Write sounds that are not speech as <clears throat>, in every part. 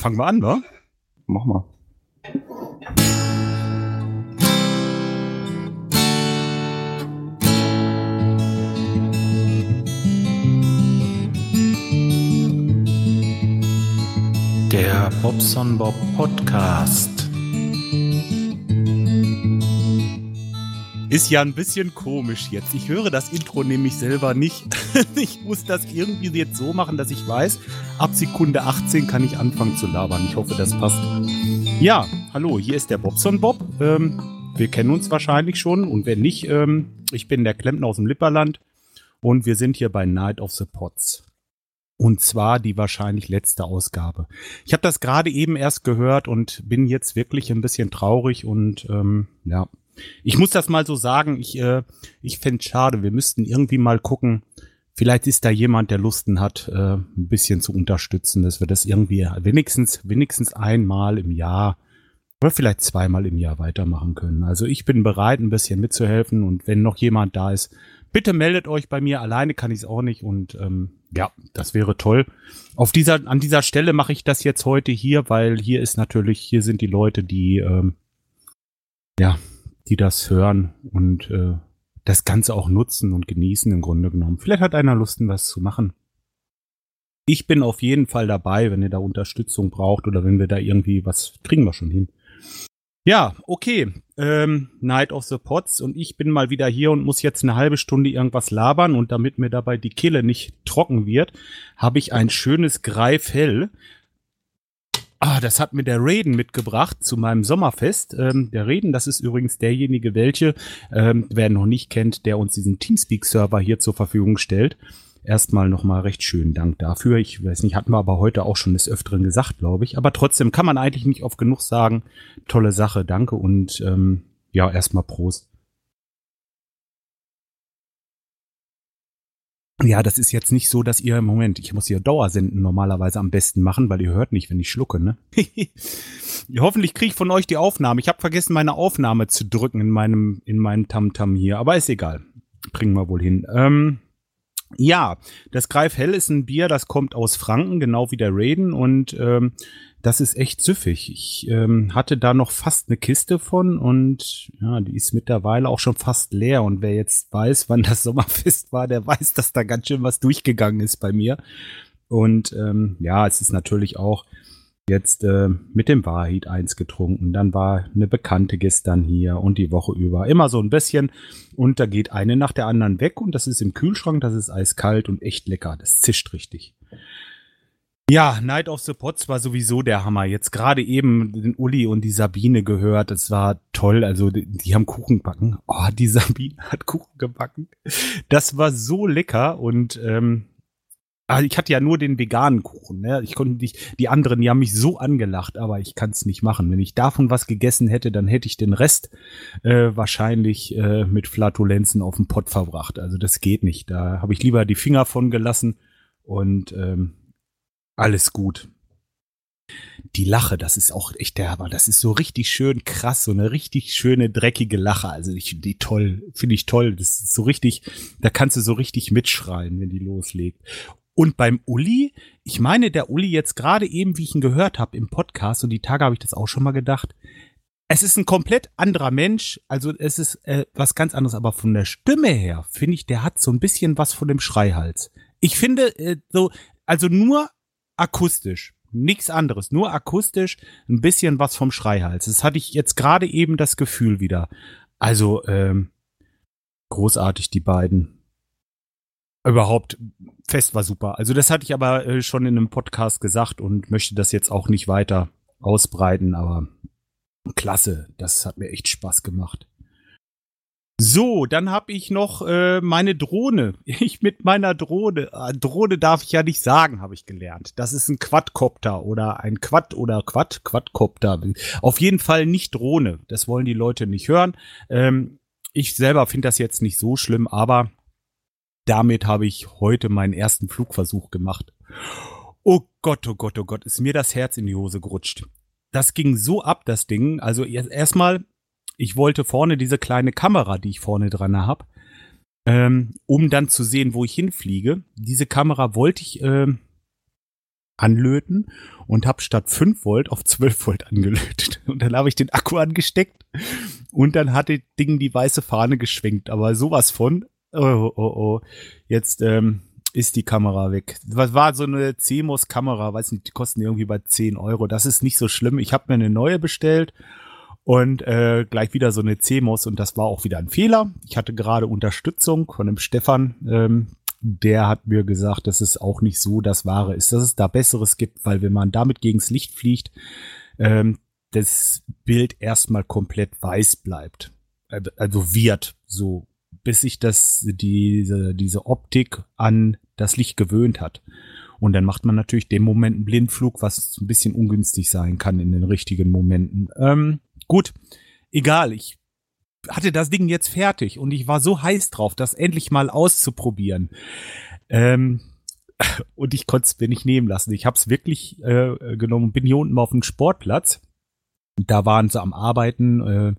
fangen wir an, wa? Mach mal. Der Bobson Bob Podcast. Ist ja ein bisschen komisch jetzt. Ich höre das Intro nämlich selber nicht. <laughs> ich muss das irgendwie jetzt so machen, dass ich weiß, ab Sekunde 18 kann ich anfangen zu labern. Ich hoffe, das passt. Ja, hallo, hier ist der Bobson Bob. Ähm, wir kennen uns wahrscheinlich schon und wenn nicht, ähm, ich bin der Klempner aus dem Lipperland und wir sind hier bei Night of the Pots. Und zwar die wahrscheinlich letzte Ausgabe. Ich habe das gerade eben erst gehört und bin jetzt wirklich ein bisschen traurig und ähm, ja, ich muss das mal so sagen, ich, äh, ich fände schade, wir müssten irgendwie mal gucken, vielleicht ist da jemand, der Lusten hat, äh, ein bisschen zu unterstützen, dass wir das irgendwie wenigstens, wenigstens einmal im Jahr oder vielleicht zweimal im Jahr weitermachen können. Also ich bin bereit, ein bisschen mitzuhelfen und wenn noch jemand da ist, bitte meldet euch bei mir. Alleine kann ich es auch nicht und ähm, ja, das wäre toll. Auf dieser, an dieser Stelle mache ich das jetzt heute hier, weil hier ist natürlich, hier sind die Leute, die ähm, ja, die das hören und äh, das Ganze auch nutzen und genießen im Grunde genommen. Vielleicht hat einer Lust, was zu machen. Ich bin auf jeden Fall dabei, wenn ihr da Unterstützung braucht oder wenn wir da irgendwie was kriegen wir schon hin. Ja, okay. Ähm, Night of the Pots und ich bin mal wieder hier und muss jetzt eine halbe Stunde irgendwas labern und damit mir dabei die Kehle nicht trocken wird, habe ich ein schönes Greifhell Ah, das hat mir der Raiden mitgebracht zu meinem Sommerfest. Ähm, der Raiden, das ist übrigens derjenige, welche, ähm, wer noch nicht kennt, der uns diesen Teamspeak-Server hier zur Verfügung stellt. Erstmal nochmal recht schönen Dank dafür. Ich weiß nicht, hatten wir aber heute auch schon des Öfteren gesagt, glaube ich. Aber trotzdem kann man eigentlich nicht oft genug sagen. Tolle Sache, danke und ähm, ja, erstmal Prost. Ja, das ist jetzt nicht so, dass ihr, Moment, ich muss hier Dauersenden normalerweise am besten machen, weil ihr hört nicht, wenn ich schlucke, ne? <laughs> Hoffentlich kriege ich von euch die Aufnahme. Ich habe vergessen, meine Aufnahme zu drücken in meinem, in meinem Tamtam -Tam hier, aber ist egal. Bringen wir wohl hin. Ähm, ja, das Greif Hell ist ein Bier, das kommt aus Franken, genau wie der Raiden und ähm, das ist echt süffig. Ich ähm, hatte da noch fast eine Kiste von und ja, die ist mittlerweile auch schon fast leer. Und wer jetzt weiß, wann das <laughs> Sommerfest war, der weiß, dass da ganz schön was durchgegangen ist bei mir. Und ähm, ja, es ist natürlich auch jetzt äh, mit dem Wahid eins getrunken. Dann war eine Bekannte gestern hier und die Woche über immer so ein bisschen. Und da geht eine nach der anderen weg und das ist im Kühlschrank, das ist eiskalt und echt lecker. Das zischt richtig. Ja, Night of the Pots war sowieso der Hammer. Jetzt gerade eben den Uli und die Sabine gehört. Das war toll. Also die, die, haben Kuchen gebacken. Oh, die <laughs> Sabine hat Kuchen gebacken. Das war so lecker und ähm, also ich hatte ja nur den veganen Kuchen. Ne? Ich konnte nicht. Die anderen, die haben mich so angelacht, aber ich kann es nicht machen. Wenn ich davon was gegessen hätte, dann hätte ich den Rest äh, wahrscheinlich äh, mit Flatulenzen auf dem Pott verbracht. Also das geht nicht. Da habe ich lieber die Finger von gelassen und ähm, alles gut. Die Lache, das ist auch echt der Hammer. Das ist so richtig schön krass, so eine richtig schöne, dreckige Lache. Also ich die toll, finde ich toll. Das ist so richtig, da kannst du so richtig mitschreien, wenn die loslegt. Und beim Uli, ich meine, der Uli jetzt gerade eben, wie ich ihn gehört habe im Podcast, und die Tage habe ich das auch schon mal gedacht, es ist ein komplett anderer Mensch, also es ist äh, was ganz anderes, aber von der Stimme her finde ich, der hat so ein bisschen was von dem Schreihals. Ich finde äh, so, also nur akustisch. Nichts anderes, nur akustisch, ein bisschen was vom Schreihals. Das hatte ich jetzt gerade eben das Gefühl wieder. Also, ähm, großartig, die beiden. Überhaupt, Fest war super. Also, das hatte ich aber äh, schon in einem Podcast gesagt und möchte das jetzt auch nicht weiter ausbreiten, aber klasse, das hat mir echt Spaß gemacht. So, dann habe ich noch äh, meine Drohne. <laughs> Ich mit meiner Drohne. Äh, Drohne darf ich ja nicht sagen, habe ich gelernt. Das ist ein Quadcopter oder ein Quad oder Quad Quadcopter. Auf jeden Fall nicht Drohne. Das wollen die Leute nicht hören. Ähm, ich selber finde das jetzt nicht so schlimm, aber damit habe ich heute meinen ersten Flugversuch gemacht. Oh Gott, oh Gott, oh Gott, ist mir das Herz in die Hose gerutscht. Das ging so ab, das Ding. Also erstmal ich wollte vorne diese kleine Kamera, die ich vorne dran habe, ähm, um dann zu sehen, wo ich hinfliege. Diese Kamera wollte ich äh, anlöten und habe statt 5 Volt auf 12 Volt angelötet. <laughs> Und dann habe ich den Akku angesteckt und dann hat das Ding die weiße Fahne geschwenkt. Aber sowas von, oh, oh, oh, jetzt ähm, ist die Kamera weg. Was war so eine CMOS-Kamera, weiß nicht, die kosten irgendwie bei 10 Euro. Das ist nicht so schlimm. Ich habe mir eine neue bestellt und äh, gleich wieder so eine CMOS und das war auch wieder ein Fehler. Ich hatte gerade Unterstützung von dem Stefan, ähm, der hat mir gesagt, dass es auch nicht so das Wahre ist, dass es da Besseres gibt, weil wenn man damit gegens Licht fliegt, ähm, das Bild erstmal komplett weiß bleibt. Also wird so, bis sich das, diese, diese Optik an das Licht gewöhnt hat. Und dann macht man natürlich den Moment einen Blindflug, was ein bisschen ungünstig sein kann in den richtigen Momenten. Ähm, gut, egal, ich hatte das Ding jetzt fertig und ich war so heiß drauf, das endlich mal auszuprobieren. Ähm, <laughs> und ich konnte es mir nicht nehmen lassen. Ich habe es wirklich äh, genommen, bin hier unten auf dem Sportplatz. Da waren sie am Arbeiten. Äh,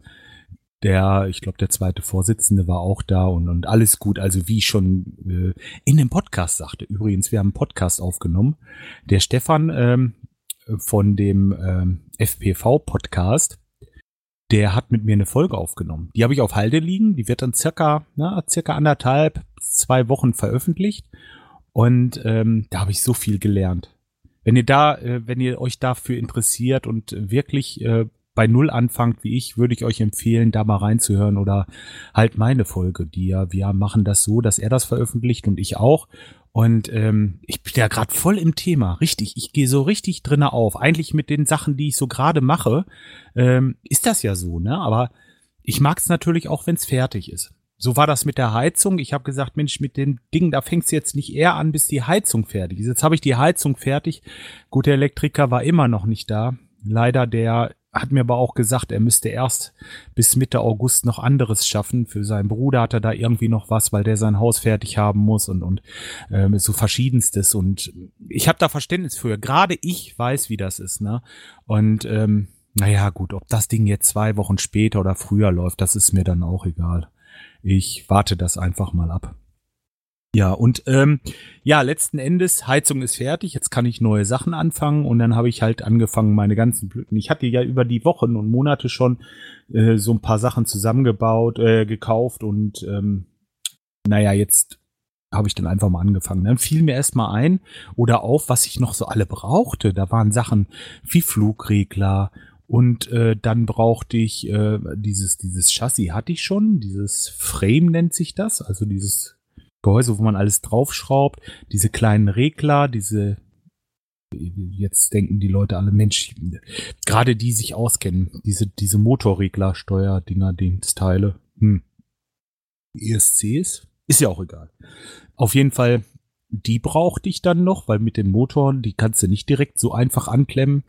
der, ich glaube, der zweite Vorsitzende war auch da und, und alles gut. Also wie ich schon äh, in dem Podcast sagte. Übrigens, wir haben einen Podcast aufgenommen. Der Stefan ähm, von dem ähm, FPV-Podcast, der hat mit mir eine Folge aufgenommen. Die habe ich auf Halde liegen. Die wird dann circa, na, circa anderthalb, zwei Wochen veröffentlicht. Und ähm, da habe ich so viel gelernt. Wenn ihr da, äh, wenn ihr euch dafür interessiert und wirklich äh, bei Null anfangt wie ich, würde ich euch empfehlen, da mal reinzuhören oder halt meine Folge, die ja, wir machen das so, dass er das veröffentlicht und ich auch. Und ähm, ich bin ja gerade voll im Thema, richtig. Ich gehe so richtig drinne auf. Eigentlich mit den Sachen, die ich so gerade mache, ähm, ist das ja so, ne? Aber ich mag es natürlich auch, wenn es fertig ist. So war das mit der Heizung. Ich habe gesagt, Mensch, mit dem Ding, da fängt's jetzt nicht eher an, bis die Heizung fertig ist. Jetzt habe ich die Heizung fertig. Gut, der Elektriker war immer noch nicht da. Leider der hat mir aber auch gesagt, er müsste erst bis Mitte August noch anderes schaffen. Für seinen Bruder hat er da irgendwie noch was, weil der sein Haus fertig haben muss und und ähm, so verschiedenstes. Und ich habe da Verständnis für. Gerade ich weiß, wie das ist, ne? Und ähm, naja, gut, ob das Ding jetzt zwei Wochen später oder früher läuft, das ist mir dann auch egal. Ich warte das einfach mal ab. Ja, und ähm, ja, letzten Endes, Heizung ist fertig, jetzt kann ich neue Sachen anfangen und dann habe ich halt angefangen, meine ganzen Blüten. Ich hatte ja über die Wochen und Monate schon äh, so ein paar Sachen zusammengebaut, äh, gekauft und ähm, naja, jetzt habe ich dann einfach mal angefangen. Dann fiel mir erstmal ein oder auf, was ich noch so alle brauchte. Da waren Sachen wie Flugregler und äh, dann brauchte ich äh, dieses, dieses Chassis hatte ich schon, dieses Frame nennt sich das, also dieses Gehäuse, wo man alles draufschraubt, diese kleinen Regler, diese jetzt denken die Leute alle, Mensch, gerade die sich auskennen, diese, diese Motorregler, Steuerdinger, Dienstteile, hm. ESCs, ist ja auch egal. Auf jeden Fall, die brauchte ich dann noch, weil mit den Motoren, die kannst du nicht direkt so einfach anklemmen.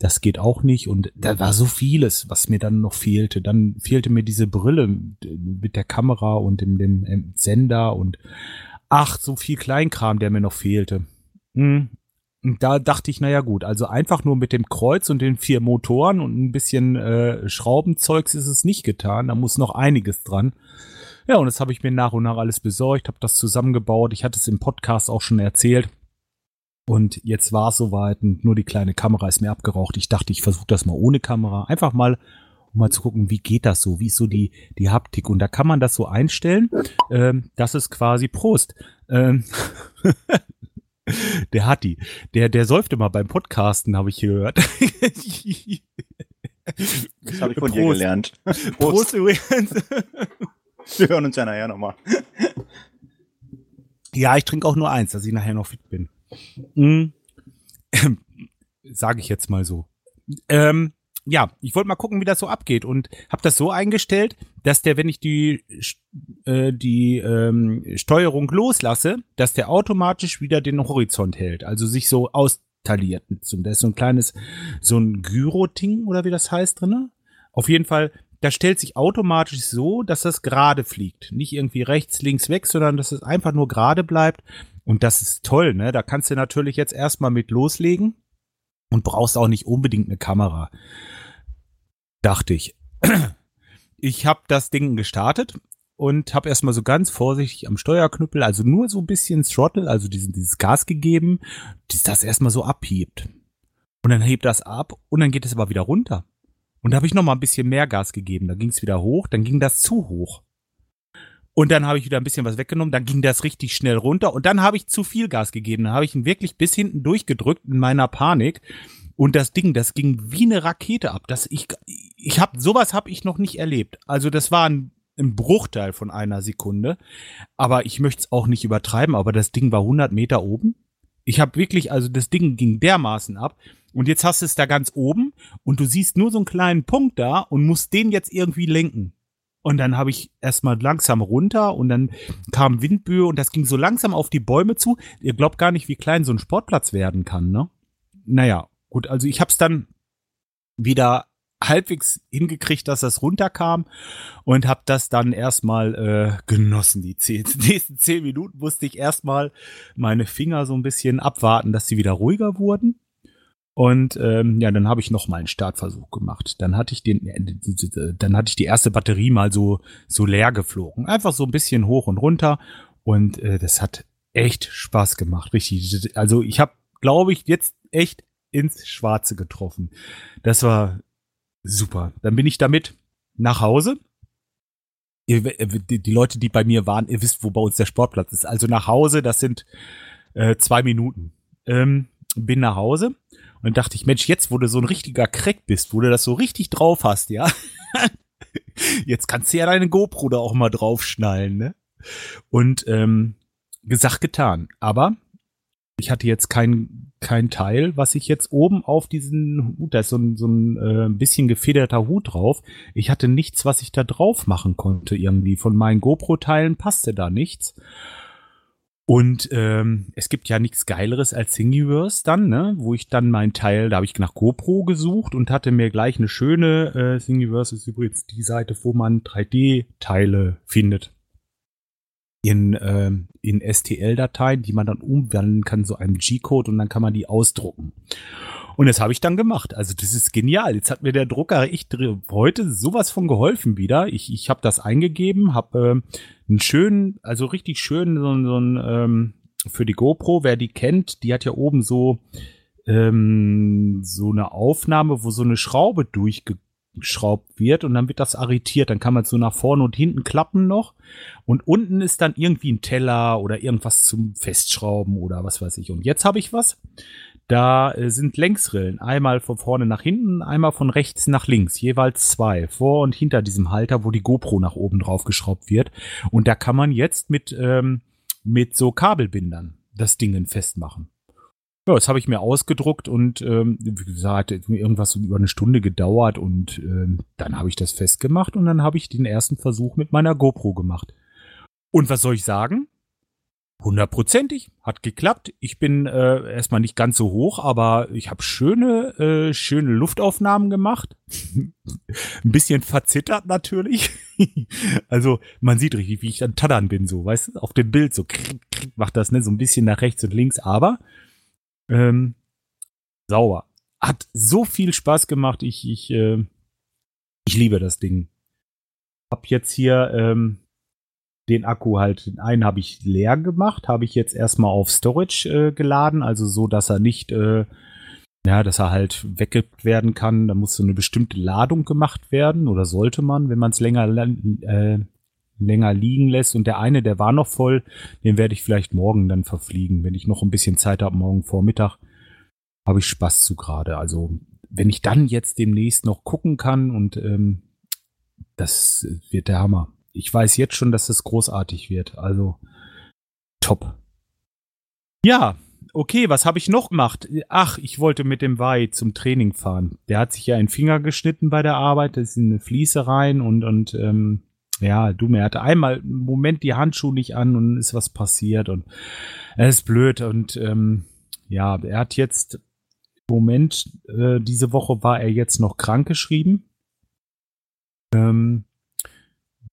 Das geht auch nicht. Und da war so vieles, was mir dann noch fehlte. Dann fehlte mir diese Brille mit der Kamera und dem, dem Sender und ach, so viel Kleinkram, der mir noch fehlte. Hm. Und da dachte ich, naja gut, also einfach nur mit dem Kreuz und den vier Motoren und ein bisschen äh, Schraubenzeugs ist es nicht getan. Da muss noch einiges dran. Ja, und das habe ich mir nach und nach alles besorgt, habe das zusammengebaut. Ich hatte es im Podcast auch schon erzählt. Und jetzt war es soweit und nur die kleine Kamera ist mir abgeraucht. Ich dachte, ich versuche das mal ohne Kamera. Einfach mal, um mal zu gucken, wie geht das so? Wie ist so die, die Haptik? Und da kann man das so einstellen. Ähm, das ist quasi Prost. Ähm, <laughs> der hat die. Der, der säuft immer beim Podcasten, habe ich gehört. <laughs> das habe ich von Prost. dir gelernt. Prost, <laughs> Prost übrigens. Wir hören uns ja nachher nochmal. Ja, ich trinke auch nur eins, dass ich nachher noch fit bin. Mhm. <clears throat> Sage ich jetzt mal so. Ähm, ja, ich wollte mal gucken, wie das so abgeht und habe das so eingestellt, dass der, wenn ich die äh, die ähm, Steuerung loslasse, dass der automatisch wieder den Horizont hält, also sich so austaliert. Da ist so ein kleines, so ein Gyro-Ting oder wie das heißt drinne. Auf jeden Fall, das stellt sich automatisch so, dass das gerade fliegt, nicht irgendwie rechts, links weg, sondern dass es einfach nur gerade bleibt und das ist toll, ne? Da kannst du natürlich jetzt erstmal mit loslegen und brauchst auch nicht unbedingt eine Kamera. Dachte ich. <clears throat> Ich habe das Ding gestartet und habe erstmal so ganz vorsichtig am Steuerknüppel, also nur so ein bisschen Throttle, also diesen, dieses Gas gegeben, dass das erstmal so abhebt. Und dann hebt das ab und dann geht es aber wieder runter. Und da habe ich noch mal ein bisschen mehr Gas gegeben. Da ging es wieder hoch, dann ging das zu hoch. Und dann habe ich wieder ein bisschen was weggenommen, dann ging das richtig schnell runter und dann habe ich zu viel Gas gegeben. Dann habe ich ihn wirklich bis hinten durchgedrückt in meiner Panik. Und das Ding, das ging wie eine Rakete ab. Das ich, ich habe sowas habe ich noch nicht erlebt. Also das war ein, ein Bruchteil von einer Sekunde. Aber ich möchte es auch nicht übertreiben. Aber das Ding war 100 Meter oben. Ich habe wirklich, also das Ding ging dermaßen ab. Und jetzt hast du es da ganz oben und du siehst nur so einen kleinen Punkt da und musst den jetzt irgendwie lenken. Und dann habe ich erstmal langsam runter und dann kam Windböe und das ging so langsam auf die Bäume zu. Ihr glaubt gar nicht, wie klein so ein Sportplatz werden kann, ne? Naja, gut, also ich habe es dann wieder halbwegs hingekriegt, dass das runterkam und habe das dann erstmal äh, genossen. Die, zehn, die <laughs> nächsten zehn Minuten musste ich erstmal meine Finger so ein bisschen abwarten, dass sie wieder ruhiger wurden. Und ähm, ja, dann habe ich noch mal einen Startversuch gemacht. Dann hatte ich den, äh, dann hatte ich die erste Batterie mal so so leer geflogen, einfach so ein bisschen hoch und runter. Und äh, das hat echt Spaß gemacht, richtig. Also ich habe, glaube ich, jetzt echt ins Schwarze getroffen. Das war super. Dann bin ich damit nach Hause. Ihr, die Leute, die bei mir waren, ihr wisst, wo bei uns der Sportplatz ist. Also nach Hause, das sind äh, zwei Minuten. Ähm, bin nach Hause und dachte ich, Mensch, jetzt, wo du so ein richtiger Crack bist, wo du das so richtig drauf hast, ja, <laughs> jetzt kannst du ja deine GoPro da auch mal draufschnallen, ne? Und ähm, gesagt, getan. Aber ich hatte jetzt kein, kein Teil, was ich jetzt oben auf diesen Hut, da ist so ein, so ein äh, bisschen gefederter Hut drauf. Ich hatte nichts, was ich da drauf machen konnte irgendwie. Von meinen GoPro-Teilen passte da nichts. Und ähm, es gibt ja nichts Geileres als Thingiverse dann, ne? wo ich dann mein Teil, da habe ich nach GoPro gesucht und hatte mir gleich eine schöne, äh, Thingiverse ist übrigens die Seite, wo man 3D-Teile findet. In, äh, in STL-Dateien, die man dann umwandeln kann, so einem G-Code und dann kann man die ausdrucken. Und das habe ich dann gemacht. Also das ist genial. Jetzt hat mir der Drucker echt heute sowas von geholfen wieder. Ich, ich habe das eingegeben, habe äh, einen schönen, also richtig schön so, so ein ähm, für die GoPro, wer die kennt, die hat ja oben so ähm, so eine Aufnahme, wo so eine Schraube durchgeschraubt wird und dann wird das arretiert. Dann kann man so nach vorne und hinten klappen noch. Und unten ist dann irgendwie ein Teller oder irgendwas zum Festschrauben oder was weiß ich. Und jetzt habe ich was. Da äh, sind Längsrillen, einmal von vorne nach hinten, einmal von rechts nach links, jeweils zwei, vor und hinter diesem Halter, wo die GoPro nach oben drauf geschraubt wird. Und da kann man jetzt mit, ähm, mit so Kabelbindern das Ding festmachen. Ja, das habe ich mir ausgedruckt und ähm, wie gesagt, irgendwas über eine Stunde gedauert und ähm, dann habe ich das festgemacht und dann habe ich den ersten Versuch mit meiner GoPro gemacht. Und was soll ich sagen? Hundertprozentig, hat geklappt. Ich bin äh, erstmal nicht ganz so hoch, aber ich habe schöne, äh, schöne Luftaufnahmen gemacht. <laughs> Ein bisschen verzittert natürlich. <laughs> also man sieht richtig, wie ich dann taddern bin, so, weißt du, auf dem Bild so krick, krick, macht das, ne, so ein bisschen nach rechts und links, aber ähm, sauber. Hat so viel Spaß gemacht. Ich, ich, äh, ich liebe das Ding. Hab jetzt hier ähm, den Akku halt, den einen habe ich leer gemacht, habe ich jetzt erstmal auf Storage äh, geladen, also so, dass er nicht, äh, ja, dass er halt weggekippt werden kann. Da muss so eine bestimmte Ladung gemacht werden oder sollte man, wenn man es länger, äh, länger liegen lässt. Und der eine, der war noch voll, den werde ich vielleicht morgen dann verfliegen, wenn ich noch ein bisschen Zeit habe, morgen Vormittag. Habe ich Spaß zu gerade. Also, wenn ich dann jetzt demnächst noch gucken kann und ähm, das wird der Hammer ich weiß jetzt schon, dass es großartig wird. Also top. Ja, okay, was habe ich noch gemacht? Ach, ich wollte mit dem Wei zum Training fahren. Der hat sich ja einen Finger geschnitten bei der Arbeit, das ist in eine Fliese rein und, und ähm, ja, du, mir hatte einmal einen Moment die Handschuhe nicht an und ist was passiert und er ist blöd und ähm, ja, er hat jetzt im Moment, äh, diese Woche war er jetzt noch krankgeschrieben. Ähm,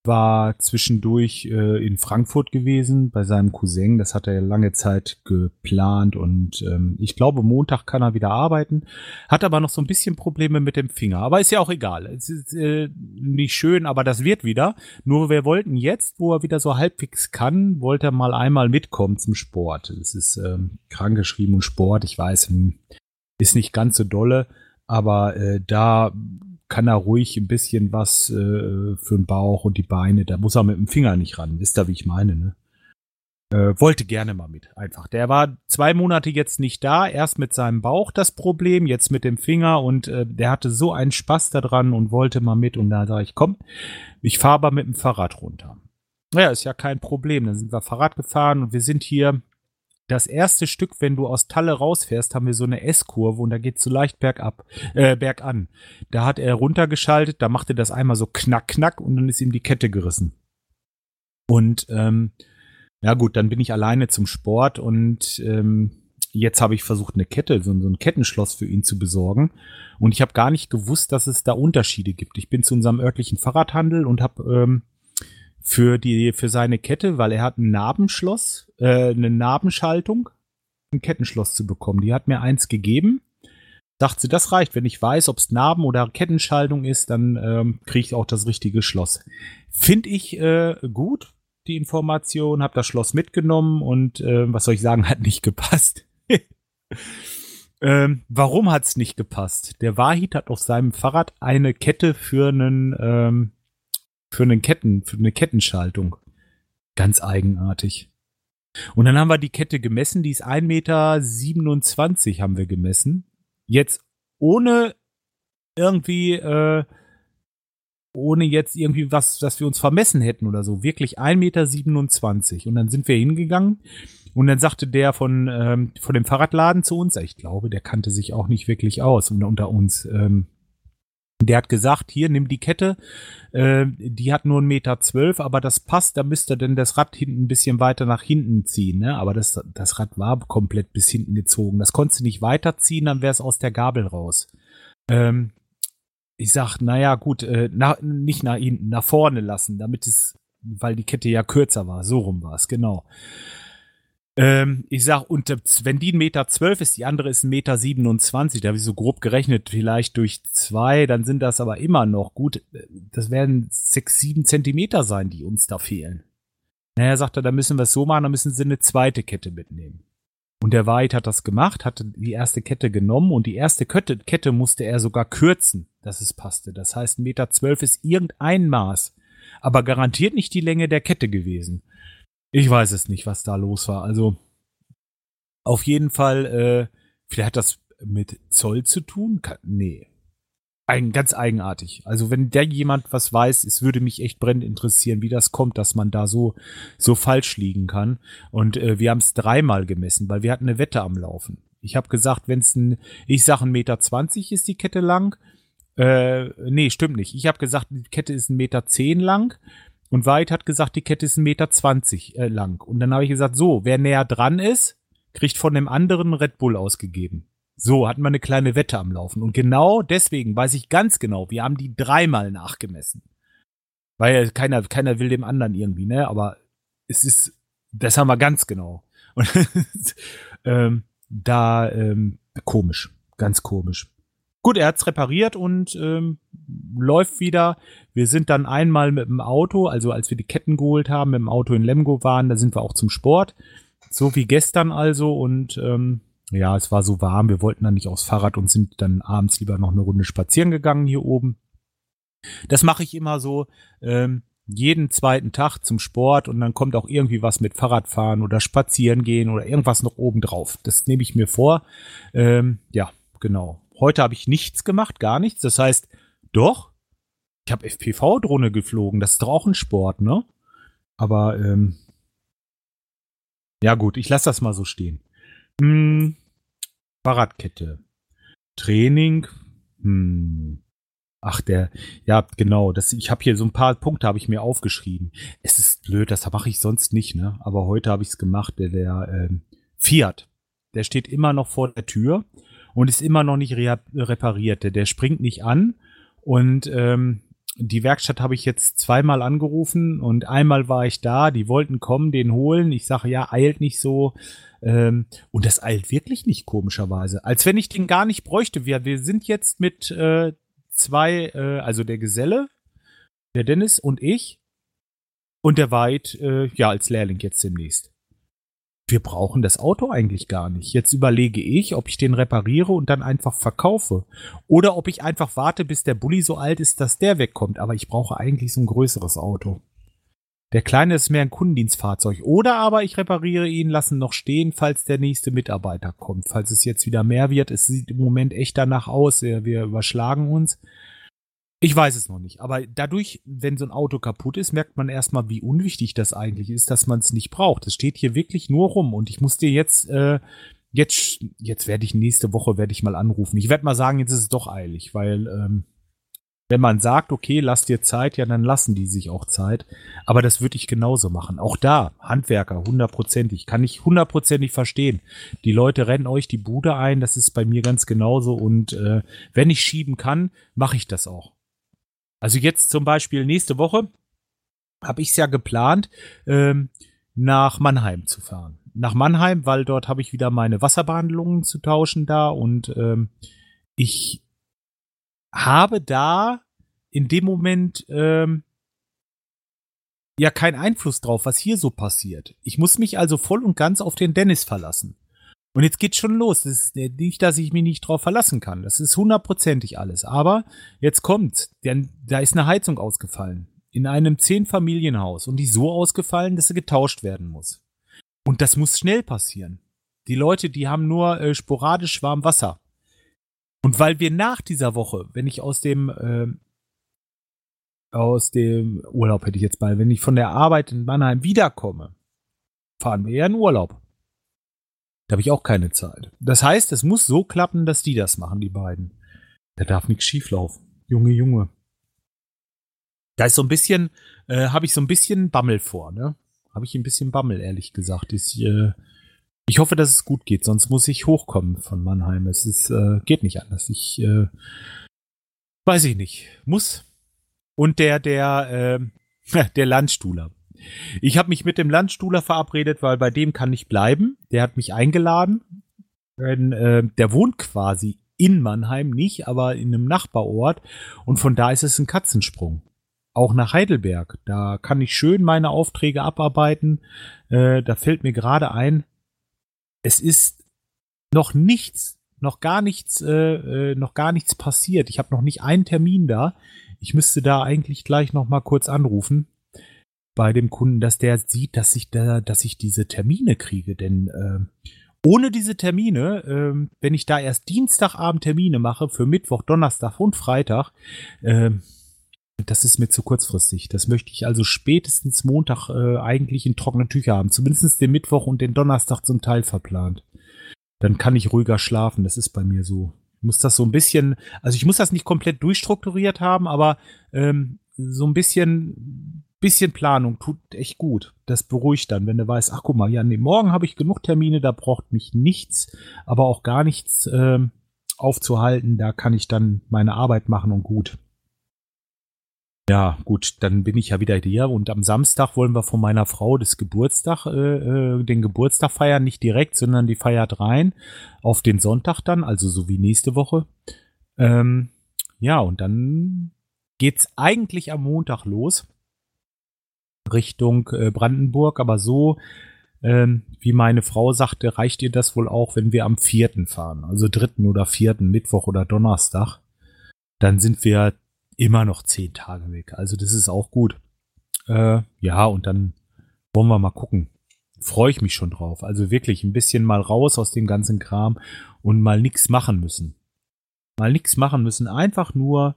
war zwischendurch äh, in Frankfurt gewesen bei seinem Cousin. Das hat er lange Zeit geplant und ähm, ich glaube, Montag kann er wieder arbeiten. Hat aber noch so ein bisschen Probleme mit dem Finger. Aber ist ja auch egal. Es ist äh, nicht schön, aber das wird wieder. Nur wir wollten jetzt, wo er wieder so halbwegs kann, wollte er mal einmal mitkommen zum Sport. Es ist ähm, krankgeschrieben und Sport. Ich weiß, hm, ist nicht ganz so dolle. Aber äh, da kann er ruhig ein bisschen was äh, für den Bauch und die Beine. Da muss er mit dem Finger nicht ran. Wisst ihr, wie ich meine, ne? Äh, wollte gerne mal mit, einfach. Der war zwei Monate jetzt nicht da, erst mit seinem Bauch das Problem, jetzt mit dem Finger und äh, der hatte so einen Spaß daran und wollte mal mit und da sage ich, komm, ich fahre aber mit dem Fahrrad runter. Naja, ist ja kein Problem. Dann sind wir Fahrrad gefahren und wir sind hier das erste Stück, wenn du aus Talle rausfährst, haben wir so eine S-Kurve und da geht so leicht bergab, äh, bergan. Da hat er runtergeschaltet, da machte das einmal so knack, knack und dann ist ihm die Kette gerissen. Und ähm, ja gut, dann bin ich alleine zum Sport und ähm, jetzt habe ich versucht, eine Kette, so, so ein Kettenschloss für ihn zu besorgen. Und ich habe gar nicht gewusst, dass es da Unterschiede gibt. Ich bin zu unserem örtlichen Fahrradhandel und habe ähm, für die für seine Kette, weil er hat ein Narbenschloss, äh, eine Narbenschaltung, ein Kettenschloss zu bekommen. Die hat mir eins gegeben. Dachte sie, das reicht. Wenn ich weiß, ob es Narben oder Kettenschaltung ist, dann ähm, kriege ich auch das richtige Schloss. Finde ich äh, gut, die Information, habe das Schloss mitgenommen und äh, was soll ich sagen, <laughs> hat nicht gepasst. <laughs> ähm, warum hat es nicht gepasst? Der Wahid hat auf seinem Fahrrad eine Kette für einen ähm, für einen Ketten, für eine Kettenschaltung. Ganz eigenartig. Und dann haben wir die Kette gemessen, die ist 1,27 Meter haben wir gemessen. Jetzt ohne irgendwie, äh, ohne jetzt irgendwie was, dass wir uns vermessen hätten oder so. Wirklich 1,27 Meter. Und dann sind wir hingegangen und dann sagte der von, ähm, von dem Fahrradladen zu uns, ich glaube, der kannte sich auch nicht wirklich aus unter, unter uns. Ähm, der hat gesagt, hier, nimm die Kette, äh, die hat nur einen Meter zwölf, aber das passt, da müsst ihr denn das Rad hinten ein bisschen weiter nach hinten ziehen, ne? Aber das, das Rad war komplett bis hinten gezogen. Das konntest du nicht weiterziehen, dann wäre es aus der Gabel raus. Ähm, ich sag, naja, gut, äh, na, nicht nach hinten, nach vorne lassen, damit es, weil die Kette ja kürzer war, so rum war es, genau. Ähm, ich sag, und wenn die 1,12 Meter zwölf ist, die andere ist 1,27 Meter, siebenundzwanzig, da habe ich so grob gerechnet, vielleicht durch zwei, dann sind das aber immer noch gut, das werden sechs, sieben Zentimeter sein, die uns da fehlen. Naja, sagt er, da müssen wir es so machen, dann müssen sie eine zweite Kette mitnehmen. Und der White hat das gemacht, hatte die erste Kette genommen und die erste Kette, Kette musste er sogar kürzen, dass es passte. Das heißt, 1,12 Meter zwölf ist irgendein Maß, aber garantiert nicht die Länge der Kette gewesen. Ich weiß es nicht, was da los war. Also auf jeden Fall, äh, vielleicht hat das mit Zoll zu tun? Nee. Ein, ganz eigenartig. Also wenn der jemand was weiß, es würde mich echt brennend interessieren, wie das kommt, dass man da so so falsch liegen kann. Und äh, wir haben es dreimal gemessen, weil wir hatten eine Wette am Laufen. Ich habe gesagt, wenn es ein, ich sage ein Meter zwanzig ist die Kette lang. Äh, nee, stimmt nicht. Ich habe gesagt, die Kette ist ein Meter zehn lang und White hat gesagt, die Kette ist 1,20 Meter äh, lang. Und dann habe ich gesagt, so, wer näher dran ist, kriegt von dem anderen Red Bull ausgegeben. So, hatten wir eine kleine Wette am Laufen. Und genau deswegen weiß ich ganz genau, wir haben die dreimal nachgemessen. Weil keiner, keiner will dem anderen irgendwie, ne? Aber es ist, das haben wir ganz genau. <laughs> Und ähm, da, ähm, komisch. Ganz komisch. Gut, er hat's repariert und ähm, läuft wieder. Wir sind dann einmal mit dem Auto, also als wir die Ketten geholt haben, mit dem Auto in Lemgo waren, da sind wir auch zum Sport. So wie gestern also und ähm, ja, es war so warm, wir wollten dann nicht aufs Fahrrad und sind dann abends lieber noch eine Runde spazieren gegangen hier oben. Das mache ich immer so, ähm, jeden zweiten Tag zum Sport und dann kommt auch irgendwie was mit Fahrradfahren oder spazieren gehen oder irgendwas noch oben drauf. Das nehme ich mir vor. Ähm, ja, genau. Heute habe ich nichts gemacht, gar nichts. Das heißt, doch, ich habe FPV-Drohne geflogen, das ist doch auch ein Sport, ne? Aber, ähm, ja gut, ich lasse das mal so stehen. Hm, Fahrradkette. Training. Hm. Ach, der, ja, genau, das, ich habe hier so ein paar Punkte habe ich mir aufgeschrieben. Es ist blöd, das mache ich sonst nicht, ne? Aber heute habe ich es gemacht, der, der ähm, Fiat, der steht immer noch vor der Tür und ist immer noch nicht repariert. Der, der springt nicht an und ähm, die Werkstatt habe ich jetzt zweimal angerufen und einmal war ich da, die wollten kommen, den holen. Ich sage, ja, eilt nicht so. Ähm, und das eilt wirklich nicht, komischerweise. Als wenn ich den gar nicht bräuchte. Wir, wir sind jetzt mit äh, zwei, äh, also der Geselle, der Dennis und ich und der Weid, äh, ja, als Lehrling jetzt demnächst wir brauchen das Auto eigentlich gar nicht. Jetzt überlege ich, ob ich den repariere und dann einfach verkaufe. Oder ob ich einfach warte, bis der Bulli so alt ist, dass der wegkommt. Aber ich brauche eigentlich so ein größeres Auto. Der kleine ist mehr ein Kundendienstfahrzeug. Oder aber ich repariere ihn, lassen noch stehen, falls der nächste Mitarbeiter kommt. Falls es jetzt wieder mehr wird. Es sieht im Moment echt danach aus. Wir überschlagen uns. Ich weiß es noch nicht, aber dadurch, wenn so ein Auto kaputt ist, merkt man erstmal, wie unwichtig das eigentlich ist, dass man es nicht braucht. Es steht hier wirklich nur rum und ich muss dir jetzt, äh, jetzt, jetzt werde ich nächste Woche werde ich mal anrufen. Ich werde mal sagen, jetzt ist es doch eilig, weil ähm, wenn man sagt, okay, lass dir Zeit, ja, dann lassen die sich auch Zeit. Aber das würde ich genauso machen. Auch da, Handwerker, hundertprozentig, kann ich hundertprozentig verstehen. Die Leute rennen euch die Bude ein, das ist bei mir ganz genauso. Und äh, wenn ich schieben kann, mache ich das auch. Also jetzt zum Beispiel nächste Woche habe ich es ja geplant, ähm, nach Mannheim zu fahren. Nach Mannheim, weil dort habe ich wieder meine Wasserbehandlungen zu tauschen da und ähm, ich habe da in dem Moment ähm, ja keinen Einfluss drauf, was hier so passiert. Ich muss mich also voll und ganz auf den Dennis verlassen. Und jetzt geht's schon los. Das ist nicht, dass ich mich nicht drauf verlassen kann. Das ist hundertprozentig alles. Aber jetzt kommt's. Denn da ist eine Heizung ausgefallen. In einem Zehn-Familienhaus. Und die so ausgefallen, dass sie getauscht werden muss. Und das muss schnell passieren. Die Leute, die haben nur äh, sporadisch warm Wasser. Und weil wir nach dieser Woche, wenn ich aus dem äh, aus dem Urlaub hätte ich jetzt mal, wenn ich von der Arbeit in Mannheim wiederkomme, fahren wir ja in Urlaub. Da habe ich auch keine Zeit. Das heißt, es muss so klappen, dass die das machen, die beiden. Da darf nichts schieflaufen. Junge, Junge. Da ist so ein bisschen, äh, habe ich so ein bisschen Bammel vor, ne? Habe ich ein bisschen Bammel, ehrlich gesagt. Ich, äh, ich hoffe, dass es gut geht, sonst muss ich hochkommen von Mannheim. Es ist, äh, geht nicht anders. Ich äh, weiß ich nicht. Muss. Und der, der, äh, <laughs> der Landstuhler. Ich habe mich mit dem Landstuhler verabredet, weil bei dem kann ich bleiben. Der hat mich eingeladen. Denn, äh, der wohnt quasi in Mannheim nicht, aber in einem Nachbarort. Und von da ist es ein Katzensprung. Auch nach Heidelberg. Da kann ich schön meine Aufträge abarbeiten. Äh, da fällt mir gerade ein, es ist noch nichts, noch gar nichts, äh, äh noch gar nichts passiert. Ich habe noch nicht einen Termin da. Ich müsste da eigentlich gleich noch mal kurz anrufen bei dem Kunden, dass der sieht, dass ich da, dass ich diese Termine kriege. Denn äh, ohne diese Termine, äh, wenn ich da erst Dienstagabend Termine mache für Mittwoch, Donnerstag und Freitag, äh, das ist mir zu kurzfristig. Das möchte ich also spätestens Montag äh, eigentlich in trockenen Tücher haben. Zumindest den Mittwoch und den Donnerstag zum Teil verplant. Dann kann ich ruhiger schlafen. Das ist bei mir so. Ich muss das so ein bisschen, also ich muss das nicht komplett durchstrukturiert haben, aber ähm, so ein bisschen bisschen Planung tut echt gut. Das beruhigt dann, wenn du weißt, ach guck mal, ja, nee, morgen habe ich genug Termine, da braucht mich nichts, aber auch gar nichts äh, aufzuhalten. Da kann ich dann meine Arbeit machen und gut. Ja, gut, dann bin ich ja wieder hier und am Samstag wollen wir von meiner Frau das Geburtstag, äh, äh, den Geburtstag feiern, nicht direkt, sondern die feiert rein auf den Sonntag dann, also so wie nächste Woche. Ähm, ja, und dann geht's eigentlich am Montag los. Richtung äh, Brandenburg, aber so, ähm, wie meine Frau sagte, reicht ihr das wohl auch, wenn wir am vierten fahren, also dritten oder vierten, Mittwoch oder Donnerstag. Dann sind wir immer noch zehn Tage weg. Also das ist auch gut. Äh, ja, und dann wollen wir mal gucken. Freue ich mich schon drauf. Also wirklich ein bisschen mal raus aus dem ganzen Kram und mal nichts machen müssen. Mal nichts machen müssen. Einfach nur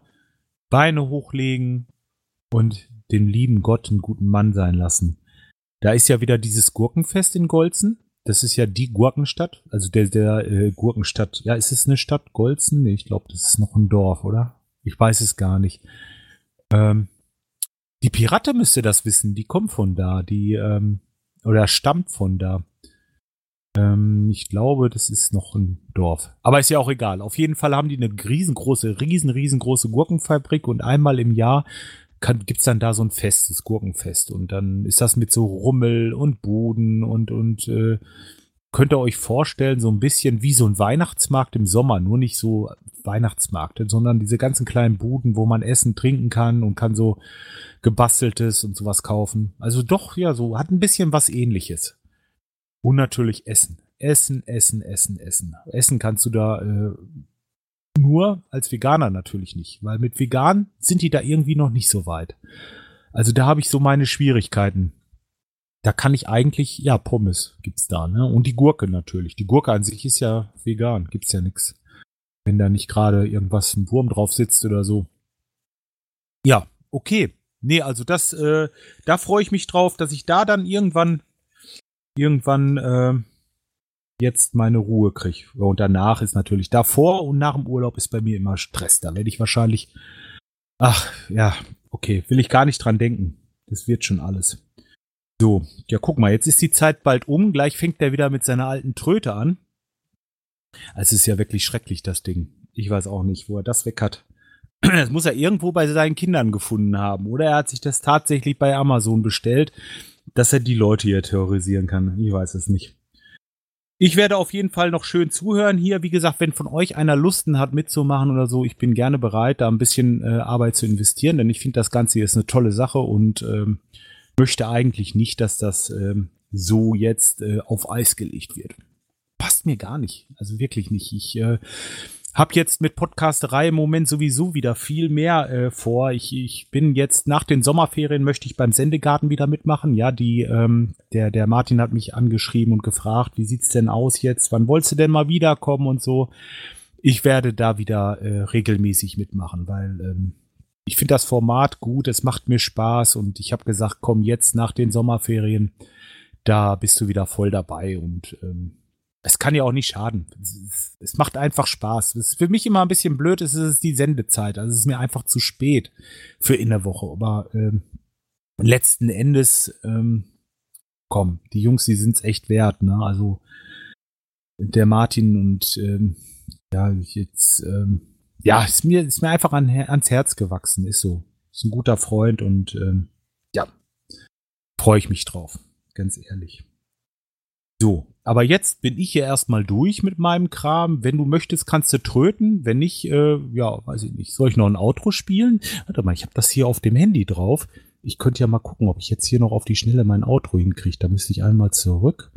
Beine hochlegen und den lieben Gott einen guten Mann sein lassen. Da ist ja wieder dieses Gurkenfest in Golzen. Das ist ja die Gurkenstadt, also der, der äh, Gurkenstadt. Ja, ist es eine Stadt Golzen? Nee, ich glaube, das ist noch ein Dorf, oder? Ich weiß es gar nicht. Ähm, die Pirate müsste das wissen, die kommt von da, die, ähm, oder stammt von da. Ähm, ich glaube, das ist noch ein Dorf. Aber ist ja auch egal. Auf jeden Fall haben die eine riesengroße, riesen, riesengroße Gurkenfabrik und einmal im Jahr kann, gibt's dann da so ein Fest, das Gurkenfest. Und dann ist das mit so Rummel und Buden und, und äh, könnt ihr euch vorstellen, so ein bisschen wie so ein Weihnachtsmarkt im Sommer, nur nicht so Weihnachtsmarkt, sondern diese ganzen kleinen Buden, wo man essen, trinken kann und kann so gebasteltes und sowas kaufen. Also doch, ja, so hat ein bisschen was ähnliches. Und natürlich Essen. Essen, Essen, Essen, Essen. Essen kannst du da äh, nur als Veganer natürlich nicht, weil mit vegan sind die da irgendwie noch nicht so weit. Also da habe ich so meine Schwierigkeiten. Da kann ich eigentlich, ja, Pommes gibt's da, ne? Und die Gurke natürlich. Die Gurke an sich ist ja vegan, gibt's ja nix. Wenn da nicht gerade irgendwas ein Wurm drauf sitzt oder so. Ja, okay. Nee, also das, äh, da freue ich mich drauf, dass ich da dann irgendwann, irgendwann äh, jetzt meine Ruhe kriege. Und danach ist natürlich davor und nach dem Urlaub ist bei mir immer Stress. Da werde ich wahrscheinlich, ach ja, okay, will ich gar nicht dran denken. Das wird schon alles. So, ja, guck mal, jetzt ist die Zeit bald um. Gleich fängt er wieder mit seiner alten Tröte an. Es ist ja wirklich schrecklich, das Ding. Ich weiß auch nicht, wo er das weg hat. <clears throat> Das muss er irgendwo bei seinen Kindern gefunden haben. Oder er hat sich das tatsächlich bei Amazon bestellt, dass er die Leute hier terrorisieren kann. Ich weiß es nicht. Ich werde auf jeden Fall noch schön zuhören hier. Wie gesagt, wenn von euch einer Lusten hat mitzumachen oder so, ich bin gerne bereit, da ein bisschen äh, Arbeit zu investieren, denn ich finde das Ganze hier ist eine tolle Sache und ähm, möchte eigentlich nicht, dass das ähm, so jetzt äh, auf Eis gelegt wird. Passt mir gar nicht. Also wirklich nicht. Ich äh, hab jetzt mit Podcasterei im Moment sowieso wieder viel mehr äh, vor. Ich, ich bin jetzt nach den Sommerferien möchte ich beim Sendegarten wieder mitmachen. Ja, die ähm, der der Martin hat mich angeschrieben und gefragt, wie sieht's denn aus jetzt? Wann wolltest du denn mal wiederkommen und so? Ich werde da wieder äh, regelmäßig mitmachen, weil ähm, ich finde das Format gut, es macht mir Spaß und ich habe gesagt, komm jetzt nach den Sommerferien, da bist du wieder voll dabei und ähm, es kann ja auch nicht schaden. Es, macht einfach Spaß. Ist für mich immer ein bisschen blöd, es ist die Sendezeit. Also es ist mir einfach zu spät für in der Woche. Aber ähm, letzten Endes, ähm, komm, die Jungs, die sind's echt wert. Ne? Also der Martin und ähm, ja, jetzt, ähm, ja, ist mir, ist mir einfach an, ans Herz gewachsen. Ist so. Ist ein guter Freund und ähm, ja, freue ich mich drauf. Ganz ehrlich. So, aber jetzt bin ich hier erstmal durch mit meinem Kram. Wenn du möchtest, kannst du tröten. Wenn nicht, äh, ja, weiß ich nicht. Soll ich noch ein Outro spielen? Warte mal, ich habe das hier auf dem Handy drauf. Ich könnte ja mal gucken, ob ich jetzt hier noch auf die Schnelle mein Outro hinkriege. Da müsste ich einmal zurück.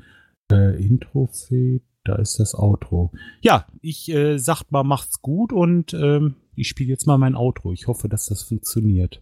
Äh, Intro fade, da ist das Outro. Ja, ich äh, sag mal, macht's gut und ähm, ich spiele jetzt mal mein Outro. Ich hoffe, dass das funktioniert.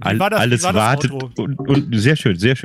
All, alles wartet und, und sehr schön, sehr schön.